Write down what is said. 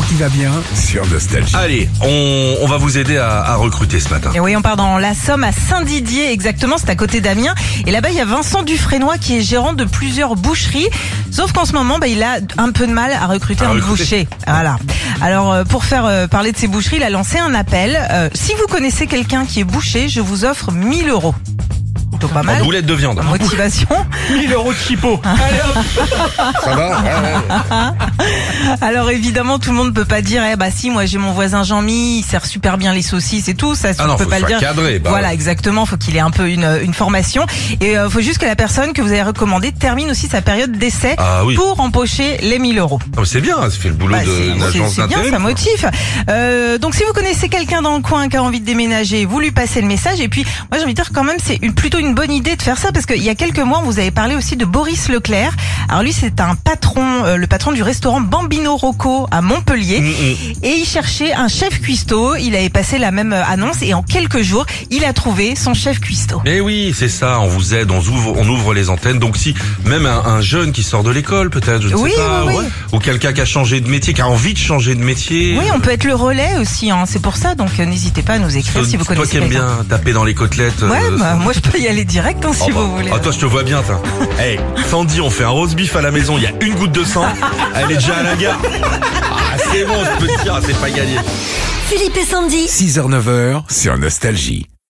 L'info qui va bien sur Nostalgie. Allez, on, on va vous aider à, à recruter ce matin. Et oui, on part dans la Somme à Saint-Didier, exactement, c'est à côté d'Amiens. Et là-bas, il y a Vincent Dufresnoy qui est gérant de plusieurs boucheries. Sauf qu'en ce moment, bah, il a un peu de mal à recruter À un recruter. boucher. Voilà. Alors, euh, pour faire euh, parler de ces boucheries, il a lancé un appel. Euh, si vous connaissez quelqu'un qui est boucher, je vous offre 1000 euros. Plutôt pas En mal. boulette de viande. Motivation. 1000 euros de chipot. Ça va Ouais, ouais. Alors évidemment, tout le monde peut pas dire, eh bah si, moi j'ai mon voisin Jean-Mi, il sert super bien les saucisses et tout, ça Ah on non, peut faut pas le dire. cadré, bah voilà, ouais. exactement, faut qu'il ait un peu une, une formation et euh, faut juste que la personne que vous avez recommandée termine aussi sa période d'essai Ah oui. pour empocher les 1000 euros. Oh, c'est bien, ça fait le boulot Bah, de- c'est- bien, ça motive. Euh, donc si vous connaissez quelqu'un dans le coin qui a envie de déménager, vous lui passez le message. Et puis moi j'ai envie de dire quand même c'est plutôt une bonne idée de faire ça parce qu'il y a quelques mois vous avez parlé aussi de Boris Leclerc. Alors lui c'est un patron, euh, le patron du restaurant Bambino Rocco à Montpellier. Mm, mm. Et il cherchait un chef cuistot. Il avait passé la même euh, annonce et en quelques jours il a trouvé son chef cuistot. Eh oui, c'est ça, on vous aide, on ouvre, on ouvre les antennes. Donc si même un, un jeune qui sort de l'école, peut-être, je ne Oui, sais pas, oui, oui. ou quelqu'un qui a changé de métier, qui a envie de changer de métier. Oui, on peut être le relais aussi. Hein. C'est pour ça donc euh, n'hésitez pas à nous écrire Toi, si vous toi connaissez qui aimes bien taper dans les côtelettes. Ouais, euh, bah, moi je peux y aller direct hein, si Oh, bah, vous voulez. Ah toi je te vois bien toi. Hey, Sandy, on fait un roast beef à la maison, il y a une goutte de sang, elle est déjà à la gare. Ah c'est bon, je peux te dire, c'est pas gagné. Philippe et Sandy. 6h-9h sur Nostalgie.